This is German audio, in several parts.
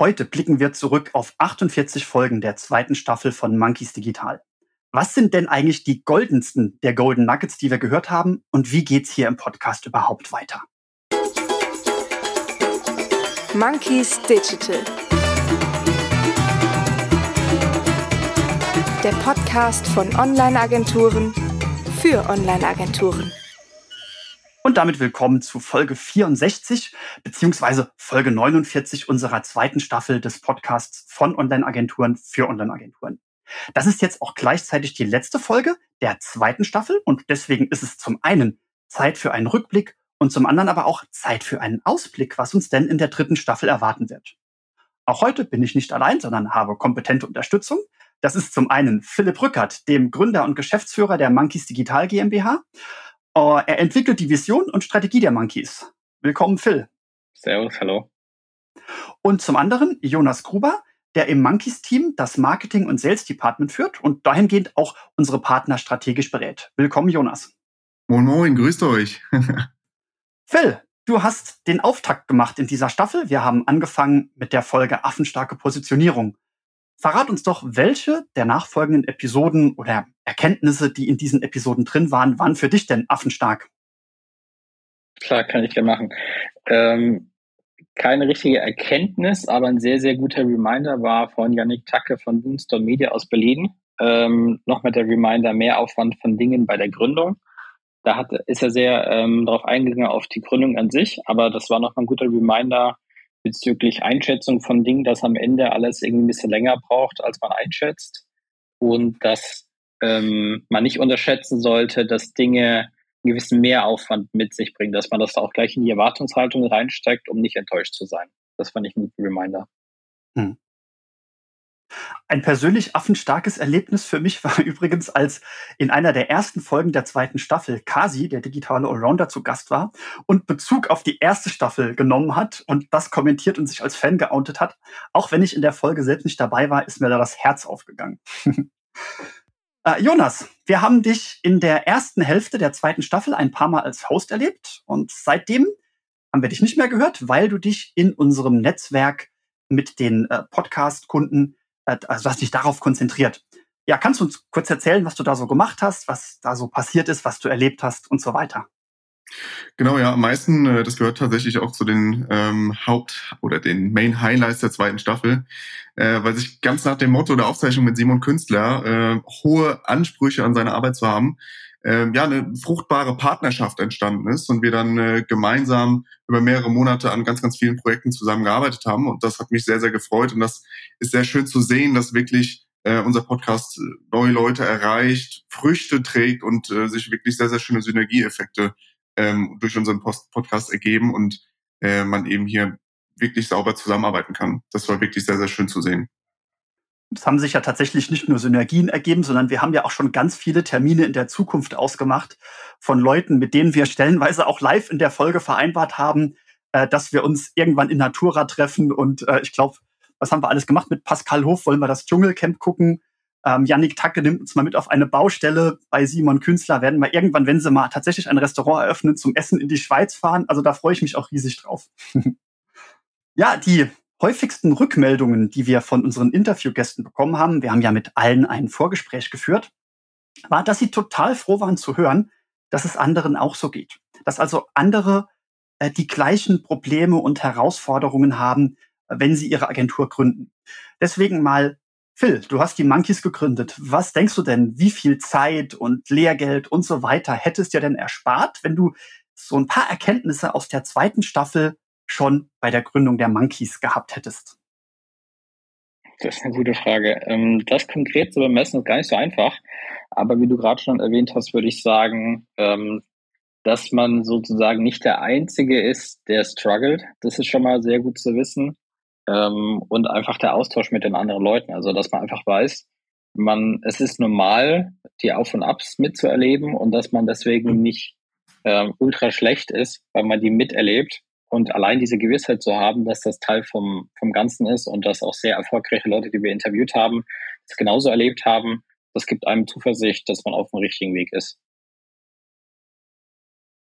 Heute blicken wir zurück auf 48 Folgen der zweiten Staffel von Monkeys Digital. Was sind denn eigentlich die goldensten der Golden Nuggets, die wir gehört haben? Und wie geht's hier im Podcast überhaupt weiter? Monkeys Digital. Der Podcast von Online-Agenturen für Online-Agenturen. Und damit willkommen zu Folge 64 beziehungsweise Folge 49 unserer zweiten Staffel des Podcasts von Online-Agenturen für Online-Agenturen. Das ist jetzt auch gleichzeitig die letzte Folge der zweiten Staffel und deswegen ist es zum einen Zeit für einen Rückblick und zum anderen aber auch Zeit für einen Ausblick, was uns denn in der dritten Staffel erwarten wird. Auch heute bin ich nicht allein, sondern habe kompetente Unterstützung. Das ist zum einen Philipp Rückert, dem Gründer und Geschäftsführer der Monkeys Digital GmbH Uh, er entwickelt die Vision und Strategie der Monkeys. Willkommen, Phil. Servus, hallo. Und zum anderen Jonas Gruber, der im Monkeys-Team das Marketing- und Sales-Department führt und dahingehend auch unsere Partner strategisch berät. Willkommen, Jonas. Moin, moin, grüßt euch. Phil, du hast den Auftakt gemacht in dieser Staffel. Wir haben angefangen mit der Folge Affenstarke Positionierung. Verrat uns doch, welche der nachfolgenden Episoden oder Erkenntnisse, die in diesen Episoden drin waren, waren für dich denn affenstark? Klar, kann ich gerne machen. Ähm, keine richtige Erkenntnis, aber ein sehr, sehr guter Reminder war von Yannick Tacke von Boomstone Media aus Berlin. Ähm, Nochmal der Reminder, mehr Aufwand von Dingen bei der Gründung. Da hat, ist er sehr ähm, darauf eingegangen, auf die Gründung an sich, aber das war nochmal ein guter Reminder, bezüglich Einschätzung von Dingen, dass am Ende alles irgendwie ein bisschen länger braucht, als man einschätzt. Und dass ähm, man nicht unterschätzen sollte, dass Dinge einen gewissen Mehraufwand mit sich bringen, dass man das auch gleich in die Erwartungshaltung reinsteckt, um nicht enttäuscht zu sein. Das fand ich ein guter Reminder. Hm. Ein persönlich affenstarkes Erlebnis für mich war übrigens, als in einer der ersten Folgen der zweiten Staffel Kasi, der digitale Allrounder, zu Gast war und Bezug auf die erste Staffel genommen hat und das kommentiert und sich als Fan geoutet hat. Auch wenn ich in der Folge selbst nicht dabei war, ist mir da das Herz aufgegangen. äh, Jonas, wir haben dich in der ersten Hälfte der zweiten Staffel ein paar Mal als Host erlebt und seitdem haben wir dich nicht mehr gehört, weil du dich in unserem Netzwerk mit den äh, Podcast-Kunden also du hast dich darauf konzentriert. Ja, kannst du uns kurz erzählen, was du da so gemacht hast, was da so passiert ist, was du erlebt hast und so weiter? Genau, ja, am meisten, äh, das gehört tatsächlich auch zu den ähm, Haupt- oder den Main Highlights der zweiten Staffel, äh, weil sich ganz nach dem Motto der Aufzeichnung mit Simon Künstler äh, hohe Ansprüche an seine Arbeit zu haben, äh, ja, eine fruchtbare Partnerschaft entstanden ist und wir dann äh, gemeinsam über mehrere Monate an ganz, ganz vielen Projekten zusammengearbeitet haben. Und das hat mich sehr, sehr gefreut. Und das ist sehr schön zu sehen, dass wirklich äh, unser Podcast äh, neue Leute erreicht, Früchte trägt und äh, sich wirklich sehr, sehr schöne Synergieeffekte ähm, durch unseren Post Podcast ergeben und äh, man eben hier wirklich sauber zusammenarbeiten kann. Das war wirklich sehr, sehr schön zu sehen. Es haben sich ja tatsächlich nicht nur Synergien ergeben, sondern wir haben ja auch schon ganz viele Termine in der Zukunft ausgemacht von Leuten, mit denen wir stellenweise auch live in der Folge vereinbart haben, äh, dass wir uns irgendwann in Natura treffen. Und äh, ich glaube, was haben wir alles gemacht? Mit Pascal Hof wollen wir das Dschungelcamp gucken. Ähm, Yannick Tacke nimmt uns mal mit auf eine Baustelle. Bei Simon Künstler werden wir irgendwann, wenn sie mal tatsächlich ein Restaurant eröffnen, zum Essen in die Schweiz fahren. Also da freue ich mich auch riesig drauf. ja, die häufigsten Rückmeldungen, die wir von unseren Interviewgästen bekommen haben, wir haben ja mit allen ein Vorgespräch geführt, war, dass sie total froh waren zu hören, dass es anderen auch so geht. Dass also andere äh, die gleichen Probleme und Herausforderungen haben, wenn sie ihre Agentur gründen. Deswegen mal, Phil, du hast die Monkeys gegründet. Was denkst du denn, wie viel Zeit und Lehrgeld und so weiter hättest dir denn erspart, wenn du so ein paar Erkenntnisse aus der zweiten Staffel schon bei der Gründung der Monkeys gehabt hättest? Das ist eine gute Frage. Ähm, das konkret zu bemessen ist gar nicht so einfach. Aber wie du gerade schon erwähnt hast, würde ich sagen, ähm, dass man sozusagen nicht der Einzige ist, der struggelt. Das ist schon mal sehr gut zu wissen. Ähm, und einfach der Austausch mit den anderen Leuten. Also, dass man einfach weiß, man, es ist normal, die Auf- und Abs mitzuerleben und dass man deswegen nicht ähm, ultra schlecht ist, weil man die miterlebt und allein diese Gewissheit zu haben, dass das Teil vom, vom Ganzen ist und dass auch sehr erfolgreiche Leute, die wir interviewt haben, das genauso erlebt haben, das gibt einem Zuversicht, dass man auf dem richtigen Weg ist.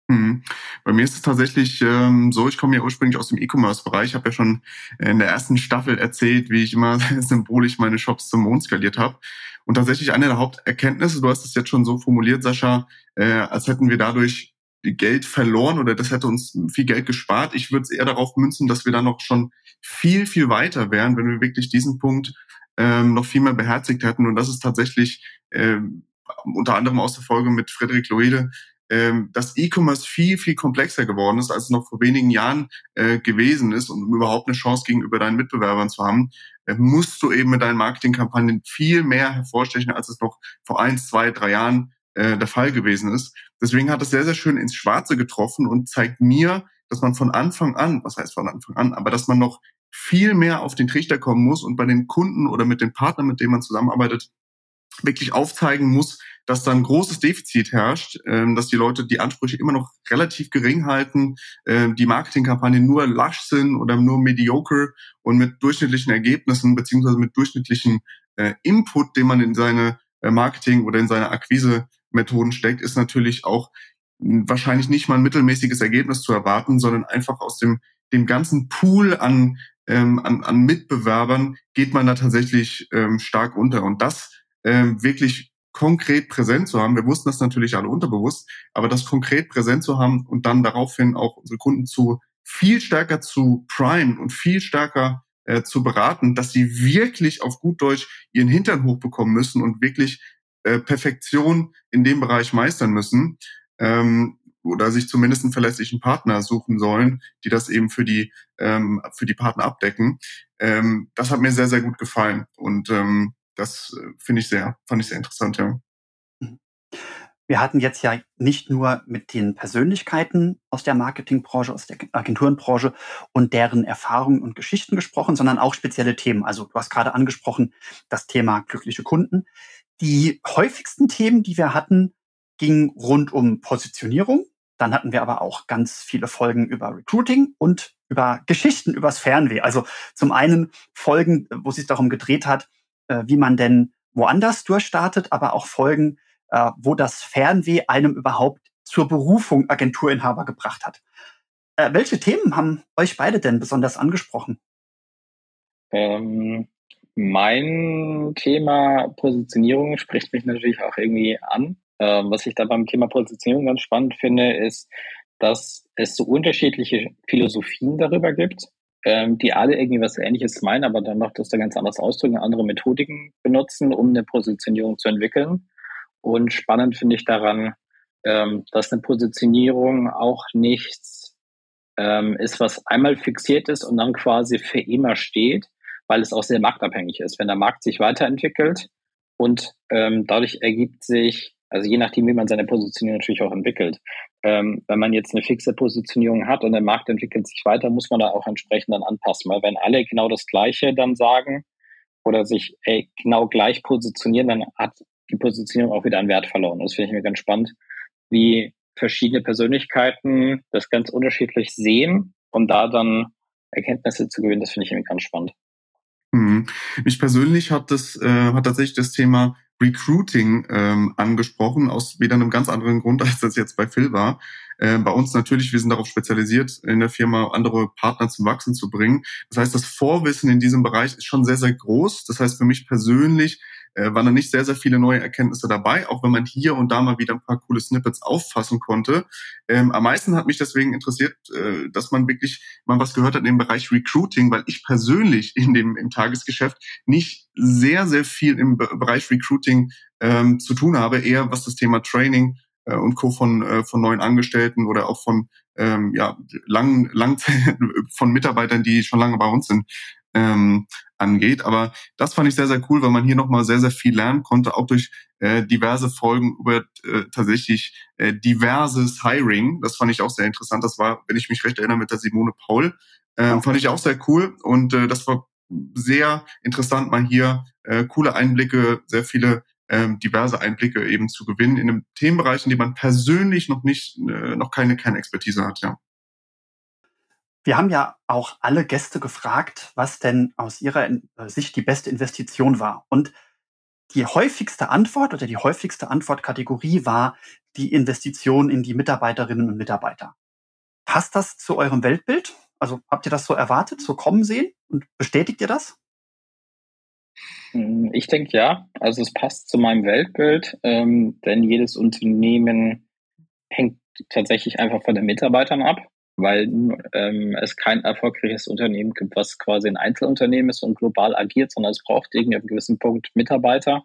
Hm. Bei mir ist es tatsächlich ähm, so, ich komme ja ursprünglich aus dem E-Commerce-Bereich. Ich habe ja schon in der ersten Staffel erzählt, wie ich immer symbolisch meine Shops zum Mond skaliert habe. Und tatsächlich eine der Haupterkenntnisse, du hast es jetzt schon so formuliert, Sascha, äh, als hätten wir dadurch Geld verloren oder das hätte uns viel Geld gespart. Ich würde es eher darauf münzen, dass wir da noch schon viel, viel weiter wären, wenn wir wirklich diesen Punkt ähm, noch viel mehr beherzigt hätten. Und das ist tatsächlich ähm, unter anderem aus der Folge mit Frederik Loede, ähm, dass E-Commerce viel, viel komplexer geworden ist, als es noch vor wenigen Jahren äh, gewesen ist. Und um überhaupt eine Chance gegenüber deinen Mitbewerbern zu haben, äh, musst du eben mit deinen Marketingkampagnen viel mehr hervorstechen, als es noch vor eins, zwei, drei Jahren äh, der Fall gewesen ist. Deswegen hat es sehr, sehr schön ins Schwarze getroffen und zeigt mir, dass man von Anfang an, was heißt von Anfang an, aber dass man noch viel mehr auf den Trichter kommen muss und bei den Kunden oder mit den Partnern, mit denen man zusammenarbeitet, wirklich aufzeigen muss, dass da ein großes Defizit herrscht, ähm, dass die Leute die Ansprüche immer noch relativ gering halten, äh, die Marketingkampagnen nur lasch sind oder nur mediocre und mit durchschnittlichen Ergebnissen beziehungsweise mit durchschnittlichen äh, Input, den man in seine äh, Marketing oder in seine Akquise-Methoden steckt, ist natürlich auch wahrscheinlich nicht mal ein mittelmäßiges Ergebnis zu erwarten, sondern einfach aus dem, dem ganzen Pool an, ähm, an, an Mitbewerbern geht man da tatsächlich ähm, stark unter. Und das ähm, wirklich konkret präsent zu haben. Wir wussten das natürlich alle unterbewusst, aber das konkret präsent zu haben und dann daraufhin auch unsere Kunden zu viel stärker zu prime und viel stärker äh, zu beraten, dass sie wirklich auf gut Deutsch ihren Hintern hochbekommen müssen und wirklich äh, Perfektion in dem Bereich meistern müssen. Ähm, oder sich zumindest einen verlässlichen Partner suchen sollen, die das eben für die ähm, für die Partner abdecken. Ähm, das hat mir sehr sehr gut gefallen und ähm, das äh, finde ich sehr, fand ich sehr interessant, ja. Wir hatten jetzt ja nicht nur mit den Persönlichkeiten aus der Marketingbranche, aus der Agenturenbranche und deren Erfahrungen und Geschichten gesprochen, sondern auch spezielle Themen. Also du hast gerade angesprochen das Thema glückliche Kunden. Die häufigsten Themen, die wir hatten, gingen rund um Positionierung. Dann hatten wir aber auch ganz viele Folgen über Recruiting und über Geschichten übers Fernweh. Also zum einen Folgen, wo es sich darum gedreht hat, äh, wie man denn woanders durchstartet, aber auch Folgen, äh, wo das Fernweh einem überhaupt zur Berufung Agenturinhaber gebracht hat. Äh, welche Themen haben euch beide denn besonders angesprochen? Ähm, mein Thema Positionierung spricht mich natürlich auch irgendwie an. Ähm, was ich da beim Thema Positionierung ganz spannend finde, ist, dass es so unterschiedliche Philosophien darüber gibt ähm, die alle irgendwie was Ähnliches meinen, aber dann noch das da ganz anders ausdrücken, andere Methodiken benutzen, um eine Positionierung zu entwickeln. Und spannend finde ich daran, ähm, dass eine Positionierung auch nichts ähm, ist, was einmal fixiert ist und dann quasi für immer steht, weil es auch sehr marktabhängig ist. Wenn der Markt sich weiterentwickelt und ähm, dadurch ergibt sich also je nachdem, wie man seine Positionierung natürlich auch entwickelt. Ähm, wenn man jetzt eine fixe Positionierung hat und der Markt entwickelt sich weiter, muss man da auch entsprechend dann anpassen. Weil wenn alle genau das Gleiche dann sagen oder sich ey, genau gleich positionieren, dann hat die Positionierung auch wieder an Wert verloren. Das finde ich mir ganz spannend, wie verschiedene Persönlichkeiten das ganz unterschiedlich sehen, um da dann Erkenntnisse zu gewinnen. Das finde ich irgendwie ganz spannend. Mhm. Mich persönlich hat das äh, hat tatsächlich das Thema Recruiting ähm, angesprochen, aus wieder einem ganz anderen Grund, als das jetzt bei Phil war. Äh, bei uns natürlich, wir sind darauf spezialisiert, in der Firma andere Partner zum Wachsen zu bringen. Das heißt, das Vorwissen in diesem Bereich ist schon sehr, sehr groß. Das heißt, für mich persönlich äh, waren da nicht sehr, sehr viele neue Erkenntnisse dabei, auch wenn man hier und da mal wieder ein paar coole Snippets auffassen konnte. Ähm, am meisten hat mich deswegen interessiert, äh, dass man wirklich mal was gehört hat in dem Bereich Recruiting, weil ich persönlich in dem im Tagesgeschäft nicht sehr, sehr viel im Be Bereich Recruiting ähm, zu tun habe, eher was das Thema Training äh, und Co. von, äh, von neuen Angestellten oder auch von ähm, ja, lang, lang von Mitarbeitern, die schon lange bei uns sind, ähm, angeht. Aber das fand ich sehr, sehr cool, weil man hier nochmal sehr, sehr viel lernen konnte, auch durch äh, diverse Folgen über äh, tatsächlich äh, diverses Hiring. Das fand ich auch sehr interessant. Das war, wenn ich mich recht erinnere, mit der Simone Paul. Ähm, fand ich auch sehr cool. Und äh, das war sehr interessant, mal hier äh, coole Einblicke, sehr viele ähm, diverse Einblicke eben zu gewinnen in einem Themenbereich, in dem man persönlich noch nicht, äh, noch keine Kernexpertise hat, ja. Wir haben ja auch alle Gäste gefragt, was denn aus ihrer äh, Sicht die beste Investition war. Und die häufigste Antwort oder die häufigste Antwortkategorie war die Investition in die Mitarbeiterinnen und Mitarbeiter. Passt das zu eurem Weltbild? Also habt ihr das so erwartet, so kommen sehen und bestätigt ihr das? Hm, ich denke ja. Also es passt zu meinem Weltbild, ähm, denn jedes Unternehmen hängt tatsächlich einfach von den Mitarbeitern ab, weil ähm, es kein erfolgreiches Unternehmen gibt, was quasi ein Einzelunternehmen ist und global agiert, sondern es braucht irgendwie einem gewissen Punkt Mitarbeiter,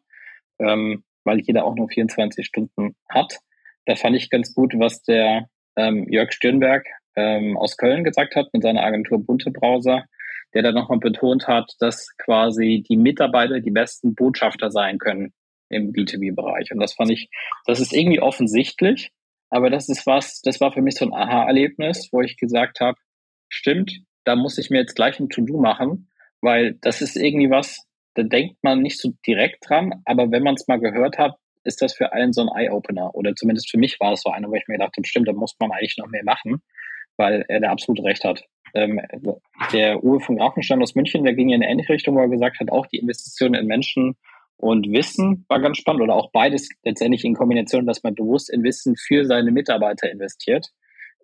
ähm, weil jeder auch nur 24 Stunden hat. Da fand ich ganz gut, was der ähm, Jörg Stirnberg ähm, aus Köln gesagt hat mit seiner Agentur Bunte Browser der dann nochmal betont hat, dass quasi die Mitarbeiter die besten Botschafter sein können im B2B-Bereich. Und das fand ich, das ist irgendwie offensichtlich, aber das ist was, das war für mich so ein Aha-Erlebnis, wo ich gesagt habe, stimmt, da muss ich mir jetzt gleich ein To-Do machen, weil das ist irgendwie was, da denkt man nicht so direkt dran, aber wenn man es mal gehört hat, ist das für einen so ein Eye-Opener. Oder zumindest für mich war es so einer, wo ich mir gedacht habe, stimmt, da muss man eigentlich noch mehr machen, weil er da absolut recht hat. Ähm, der Uwe von Grafenstein aus München, der ging in eine ähnliche Richtung, wo er gesagt hat, auch die Investition in Menschen und Wissen war ganz spannend oder auch beides letztendlich in Kombination, dass man bewusst in Wissen für seine Mitarbeiter investiert,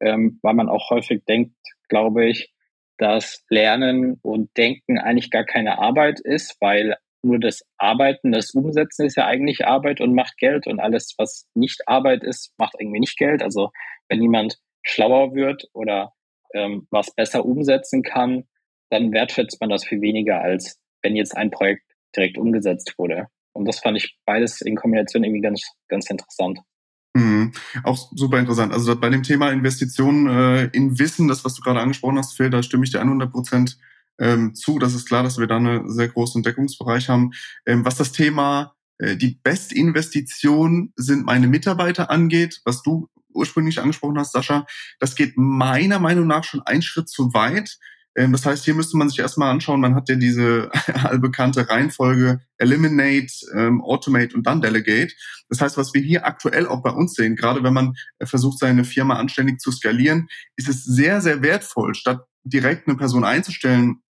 ähm, weil man auch häufig denkt, glaube ich, dass Lernen und Denken eigentlich gar keine Arbeit ist, weil nur das Arbeiten, das Umsetzen ist ja eigentlich Arbeit und macht Geld und alles, was nicht Arbeit ist, macht irgendwie nicht Geld. Also wenn jemand schlauer wird oder ähm, was besser umsetzen kann, dann wertschätzt man das viel weniger, als wenn jetzt ein Projekt direkt umgesetzt wurde. Und das fand ich beides in Kombination irgendwie ganz, ganz interessant. Mhm. Auch super interessant. Also bei dem Thema Investitionen äh, in Wissen, das, was du gerade angesprochen hast, Phil, da stimme ich dir 100 Prozent ähm, zu. Das ist klar, dass wir da einen sehr großen Deckungsbereich haben. Ähm, was das Thema äh, die Bestinvestition sind meine Mitarbeiter angeht, was du ursprünglich angesprochen hast, Sascha, das geht meiner Meinung nach schon einen Schritt zu weit. Ähm, das heißt, hier müsste man sich erstmal anschauen, man hat ja diese allbekannte Reihenfolge Eliminate, ähm, Automate und dann Delegate. Das heißt, was wir hier aktuell auch bei uns sehen, gerade wenn man versucht, seine Firma anständig zu skalieren, ist es sehr, sehr wertvoll, statt direkt eine Person einzustellen,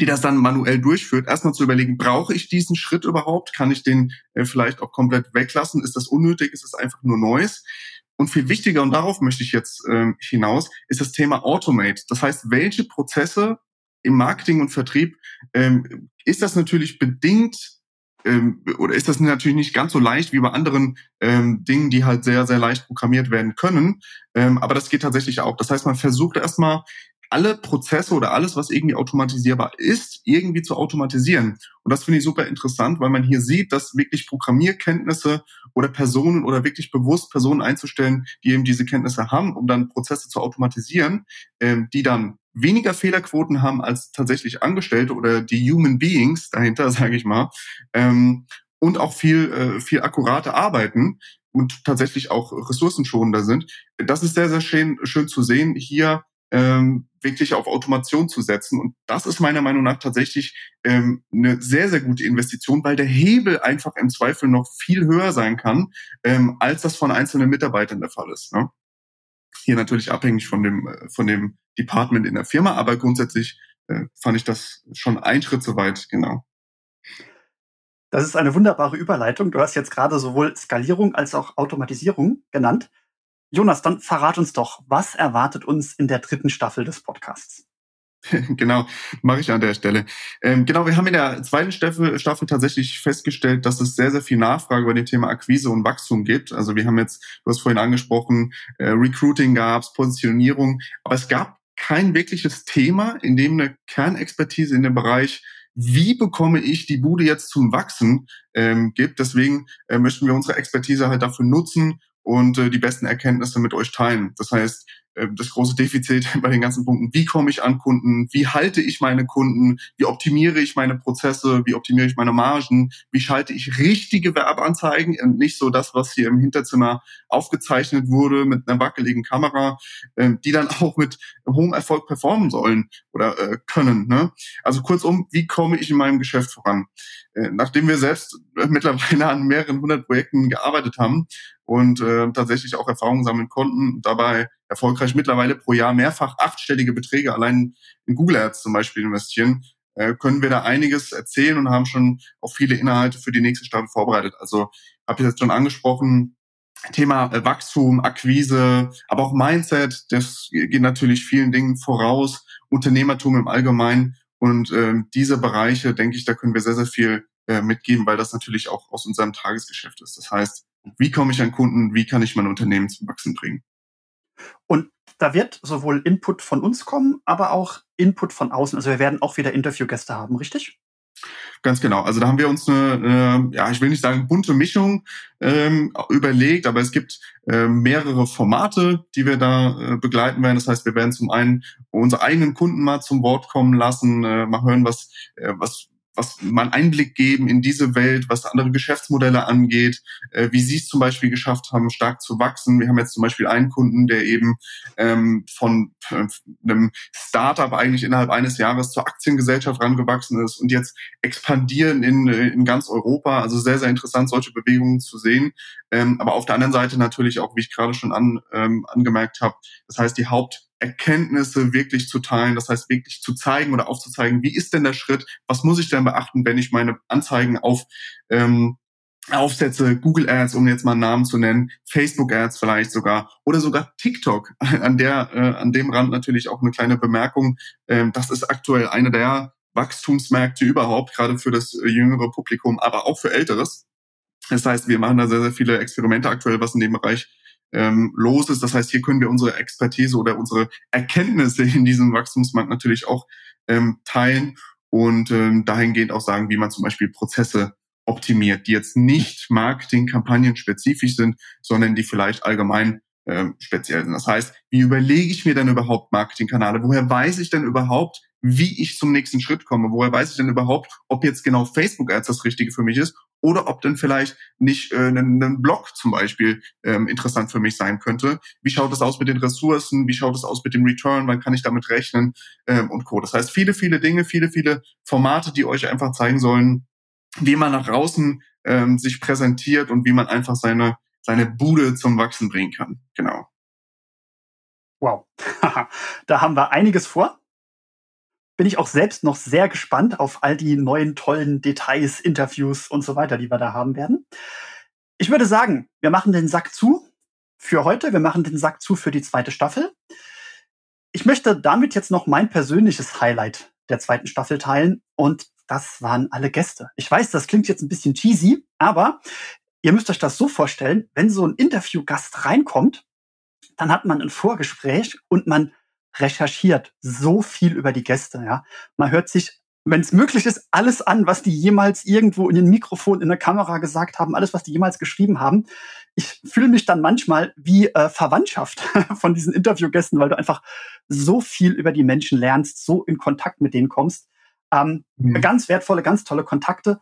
die das dann manuell durchführt, erstmal zu überlegen, brauche ich diesen Schritt überhaupt? Kann ich den äh, vielleicht auch komplett weglassen? Ist das unnötig? Ist das einfach nur Neues? Und viel wichtiger, und darauf möchte ich jetzt ähm, hinaus, ist das Thema Automate. Das heißt, welche Prozesse im Marketing und Vertrieb ähm, ist das natürlich bedingt ähm, oder ist das natürlich nicht ganz so leicht wie bei anderen ähm, Dingen, die halt sehr, sehr leicht programmiert werden können. Ähm, aber das geht tatsächlich auch. Das heißt, man versucht erstmal alle Prozesse oder alles, was irgendwie automatisierbar ist, irgendwie zu automatisieren. Und das finde ich super interessant, weil man hier sieht, dass wirklich Programmierkenntnisse oder Personen oder wirklich bewusst Personen einzustellen, die eben diese Kenntnisse haben, um dann Prozesse zu automatisieren, ähm, die dann weniger Fehlerquoten haben als tatsächlich Angestellte oder die Human Beings dahinter, sage ich mal, ähm, und auch viel, äh, viel akkurate arbeiten und tatsächlich auch ressourcenschonender sind. Das ist sehr, sehr schön, schön zu sehen. Hier ähm, wirklich auf Automation zu setzen. Und das ist meiner Meinung nach tatsächlich ähm, eine sehr, sehr gute Investition, weil der Hebel einfach im Zweifel noch viel höher sein kann, ähm, als das von einzelnen Mitarbeitern der Fall ist. Ne? Hier natürlich abhängig von dem, äh, von dem Department in der Firma, aber grundsätzlich äh, fand ich das schon ein Schritt zu weit, genau. Das ist eine wunderbare Überleitung. Du hast jetzt gerade sowohl Skalierung als auch Automatisierung genannt. Jonas, dann verrat uns doch, was erwartet uns in der dritten Staffel des Podcasts? genau, mache ich an der Stelle. Ähm, genau, wir haben in der zweiten Staffel, Staffel tatsächlich festgestellt, dass es sehr, sehr viel Nachfrage über dem Thema Akquise und Wachstum gibt. Also wir haben jetzt, du hast vorhin angesprochen, äh, Recruiting gab's, Positionierung, aber es gab kein wirkliches Thema, in dem eine Kernexpertise in dem Bereich wie bekomme ich die Bude jetzt zum Wachsen ähm, gibt. Deswegen äh, möchten wir unsere Expertise halt dafür nutzen, und äh, die besten Erkenntnisse mit euch teilen. Das heißt, das große Defizit bei den ganzen Punkten, wie komme ich an Kunden, wie halte ich meine Kunden, wie optimiere ich meine Prozesse, wie optimiere ich meine Margen, wie schalte ich richtige Werbeanzeigen und nicht so das, was hier im Hinterzimmer aufgezeichnet wurde mit einer wackeligen Kamera, äh, die dann auch mit hohem Erfolg performen sollen oder äh, können. Ne? Also kurzum, wie komme ich in meinem Geschäft voran? Nachdem wir selbst mittlerweile an mehreren hundert Projekten gearbeitet haben und äh, tatsächlich auch Erfahrungen sammeln konnten, dabei erfolgreich mittlerweile pro Jahr mehrfach achtstellige Beträge allein in Google Ads zum Beispiel investieren, äh, können wir da einiges erzählen und haben schon auch viele Inhalte für die nächste Staffel vorbereitet. Also habe ich jetzt schon angesprochen, Thema äh, Wachstum, Akquise, aber auch Mindset, das geht natürlich vielen Dingen voraus, Unternehmertum im Allgemeinen. Und ähm, diese Bereiche, denke ich, da können wir sehr, sehr viel äh, mitgeben, weil das natürlich auch aus unserem Tagesgeschäft ist. Das heißt, wie komme ich an Kunden, wie kann ich mein Unternehmen zum Wachsen bringen? Und da wird sowohl Input von uns kommen, aber auch Input von außen. Also wir werden auch wieder Interviewgäste haben, richtig? Ganz genau. Also da haben wir uns eine, eine ja, ich will nicht sagen bunte Mischung ähm, überlegt, aber es gibt äh, mehrere Formate, die wir da äh, begleiten werden. Das heißt, wir werden zum einen unsere eigenen Kunden mal zum Wort kommen lassen, äh, mal hören, was, äh, was was einen Einblick geben in diese Welt, was andere Geschäftsmodelle angeht, äh, wie sie es zum Beispiel geschafft haben, stark zu wachsen. Wir haben jetzt zum Beispiel einen Kunden, der eben ähm, von äh, einem Startup eigentlich innerhalb eines Jahres zur Aktiengesellschaft rangewachsen ist und jetzt expandieren in, äh, in ganz Europa. Also sehr, sehr interessant, solche Bewegungen zu sehen. Ähm, aber auf der anderen Seite natürlich auch, wie ich gerade schon an, ähm, angemerkt habe, das heißt, die Haupt Erkenntnisse wirklich zu teilen, das heißt wirklich zu zeigen oder aufzuzeigen, wie ist denn der Schritt, was muss ich denn beachten, wenn ich meine Anzeigen auf ähm, aufsetze, Google Ads, um jetzt mal einen Namen zu nennen, Facebook Ads vielleicht sogar oder sogar TikTok. An der, äh, an dem Rand natürlich auch eine kleine Bemerkung. Ähm, das ist aktuell eine der Wachstumsmärkte überhaupt, gerade für das äh, jüngere Publikum, aber auch für älteres. Das heißt, wir machen da sehr, sehr viele Experimente aktuell, was in dem Bereich ähm, los ist. Das heißt, hier können wir unsere Expertise oder unsere Erkenntnisse in diesem Wachstumsmarkt natürlich auch ähm, teilen und ähm, dahingehend auch sagen, wie man zum Beispiel Prozesse optimiert, die jetzt nicht Marketingkampagnen spezifisch sind, sondern die vielleicht allgemein ähm, speziell sind. Das heißt, wie überlege ich mir denn überhaupt Marketingkanäle? Woher weiß ich denn überhaupt, wie ich zum nächsten Schritt komme? Woher weiß ich denn überhaupt, ob jetzt genau Facebook Ads das Richtige für mich ist oder ob denn vielleicht nicht äh, ein, ein Blog zum Beispiel ähm, interessant für mich sein könnte. Wie schaut es aus mit den Ressourcen? Wie schaut es aus mit dem Return? Wann kann ich damit rechnen? Ähm, und Co. Das heißt, viele, viele Dinge, viele, viele Formate, die euch einfach zeigen sollen, wie man nach außen ähm, sich präsentiert und wie man einfach seine, seine Bude zum Wachsen bringen kann. Genau. Wow. da haben wir einiges vor bin ich auch selbst noch sehr gespannt auf all die neuen tollen Details, Interviews und so weiter, die wir da haben werden. Ich würde sagen, wir machen den Sack zu für heute. Wir machen den Sack zu für die zweite Staffel. Ich möchte damit jetzt noch mein persönliches Highlight der zweiten Staffel teilen und das waren alle Gäste. Ich weiß, das klingt jetzt ein bisschen cheesy, aber ihr müsst euch das so vorstellen, wenn so ein Interviewgast reinkommt, dann hat man ein Vorgespräch und man recherchiert so viel über die Gäste. Ja, man hört sich, wenn es möglich ist, alles an, was die jemals irgendwo in den Mikrofon, in der Kamera gesagt haben, alles, was die jemals geschrieben haben. Ich fühle mich dann manchmal wie äh, Verwandtschaft von diesen Interviewgästen, weil du einfach so viel über die Menschen lernst, so in Kontakt mit denen kommst. Ähm, mhm. Ganz wertvolle, ganz tolle Kontakte.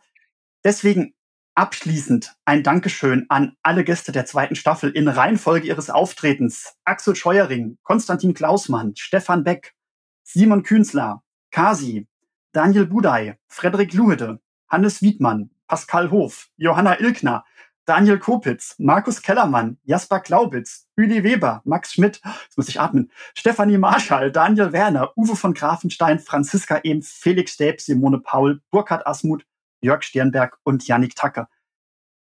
Deswegen Abschließend ein Dankeschön an alle Gäste der zweiten Staffel in Reihenfolge ihres Auftretens. Axel Scheuering, Konstantin Klausmann, Stefan Beck, Simon Künzler, Kasi, Daniel Budai, Frederik Luhede, Hannes Wiedmann, Pascal Hof, Johanna Ilkner, Daniel Kopitz, Markus Kellermann, Jasper Glaubitz, Uli Weber, Max Schmidt, jetzt muss ich atmen, Stefanie Marschall, Daniel Werner, Uwe von Grafenstein, Franziska Ehm, Felix Stäb, Simone Paul, Burkhard Asmuth, Jörg Sternberg und Yannick Tacker.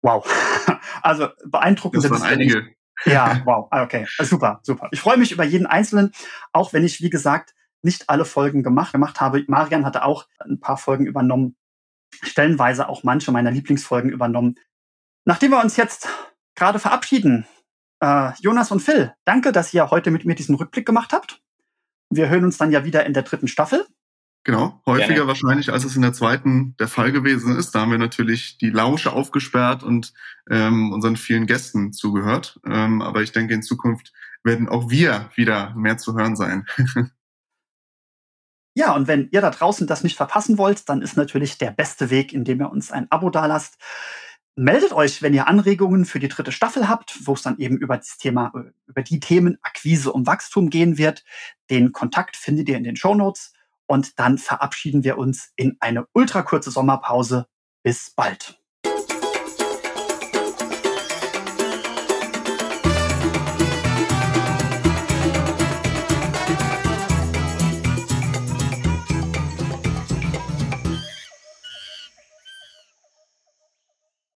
Wow. Also beeindruckende Das waren einige. Ja, wow. Ah, okay, super, super. Ich freue mich über jeden Einzelnen, auch wenn ich, wie gesagt, nicht alle Folgen gemacht, gemacht habe. Marian hatte auch ein paar Folgen übernommen, stellenweise auch manche meiner Lieblingsfolgen übernommen. Nachdem wir uns jetzt gerade verabschieden, äh, Jonas und Phil, danke, dass ihr heute mit mir diesen Rückblick gemacht habt. Wir hören uns dann ja wieder in der dritten Staffel. Genau, häufiger Gerne. wahrscheinlich, als es in der zweiten der Fall gewesen ist. Da haben wir natürlich die Lausche aufgesperrt und ähm, unseren vielen Gästen zugehört. Ähm, aber ich denke, in Zukunft werden auch wir wieder mehr zu hören sein. ja, und wenn ihr da draußen das nicht verpassen wollt, dann ist natürlich der beste Weg, indem ihr uns ein Abo dalasst. Meldet euch, wenn ihr Anregungen für die dritte Staffel habt, wo es dann eben über das Thema, äh, über die Themen Akquise und Wachstum gehen wird. Den Kontakt findet ihr in den Show Notes. Und dann verabschieden wir uns in eine ultra kurze Sommerpause. Bis bald.